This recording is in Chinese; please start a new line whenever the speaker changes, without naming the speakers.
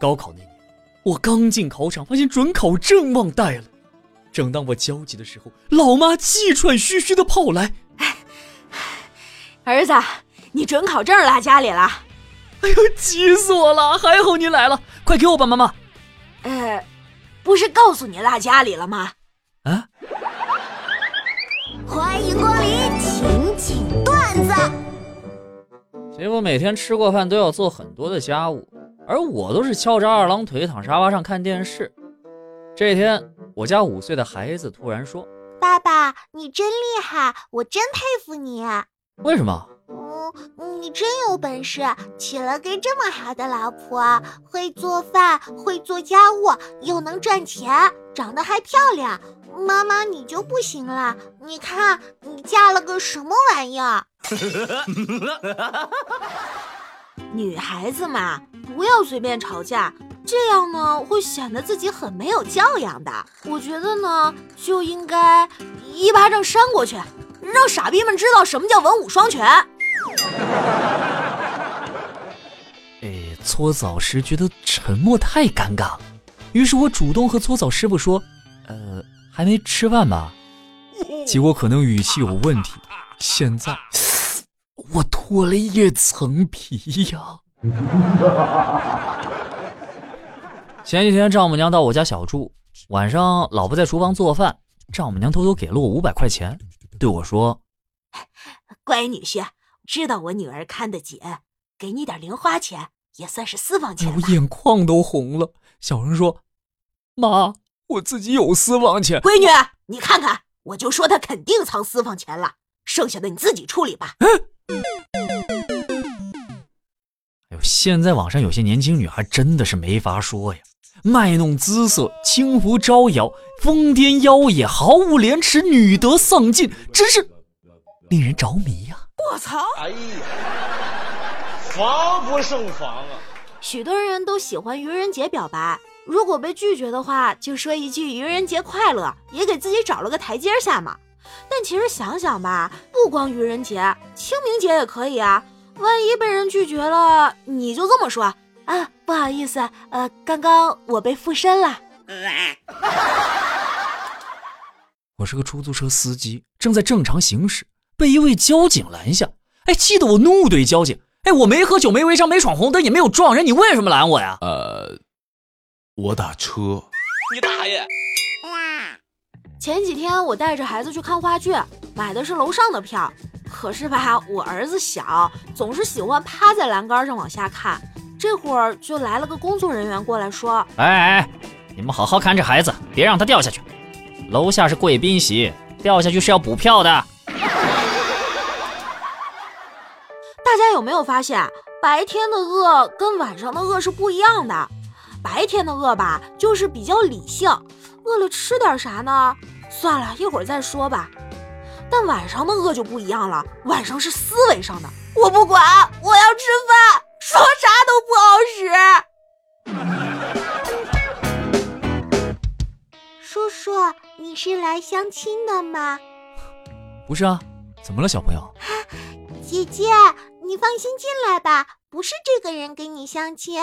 高考那年，我刚进考场，发现准考证忘带了。正当我焦急的时候，老妈气喘吁吁的跑来：“
儿子，你准考证落家里了。”
哎呦，急死我了！还好你来了，快给我吧，妈妈。
呃，不是告诉你落家里了吗？
啊！
欢迎光临情景段子。
媳妇每天吃过饭都要做很多的家务，而我都是翘着二郎腿躺沙发上看电视。这天，我家五岁的孩子突然说：“
爸爸，你真厉害，我真佩服你。”
为什么？
嗯，你真有本事，娶了个这么好的老婆，会做饭，会做家务，又能赚钱，长得还漂亮。妈妈，你就不行了？你看你嫁了个什么玩意儿？
女孩子嘛，不要随便吵架，这样呢会显得自己很没有教养的。我觉得呢，就应该一巴掌扇过去，让傻逼们知道什么叫文武双全。
哎，搓澡时觉得沉默太尴尬，于是我主动和搓澡师傅说：“呃，还没吃饭吧？”结果可能语气有问题，现在我脱了一层皮呀。
前几天丈母娘到我家小住，晚上老婆在厨房做饭，丈母娘偷偷给了我五百块钱，对我说：“
乖女婿。”知道我女儿看得紧，给你点零花钱也算是私房钱。
我眼眶都红了。小声说：“妈，我自己有私房钱。”
闺女，你看看，我就说他肯定藏私房钱了，剩下的你自己处理吧。
现在网上有些年轻女孩真的是没法说呀，卖弄姿色，轻浮招摇，疯癫妖冶，毫无廉耻，女德丧尽，真是令人着迷呀。
我操！哎呀，
防不胜防啊！
许多人都喜欢愚人节表白，如果被拒绝的话，就说一句愚人节快乐，也给自己找了个台阶下嘛。但其实想想吧，不光愚人节，清明节也可以啊。万一被人拒绝了，你就这么说啊，不好意思，呃，刚刚我被附身了。
我是个出租车司机，正在正常行驶。被一位交警拦下，哎，气得我怒怼交警，哎，我没喝酒，没违章，没闯红灯，也没有撞人，你为什么拦我呀？
呃，我打车。
你大爷！
前几天我带着孩子去看话剧，买的是楼上的票，可是吧，我儿子小，总是喜欢趴在栏杆上往下看。这会儿就来了个工作人员过来说：“
哎哎，你们好好看着孩子，别让他掉下去。楼下是贵宾席，掉下去是要补票的。”
大家有没有发现，白天的饿跟晚上的饿是不一样的？白天的饿吧，就是比较理性，饿了吃点啥呢？算了一会儿再说吧。但晚上的饿就不一样了，晚上是思维上的。我不管，我要吃饭，说啥都不
好使。叔叔，你是来相亲的吗？
不是啊，怎么了，小朋友？
姐姐。你放心进来吧，不是这个人跟你相亲。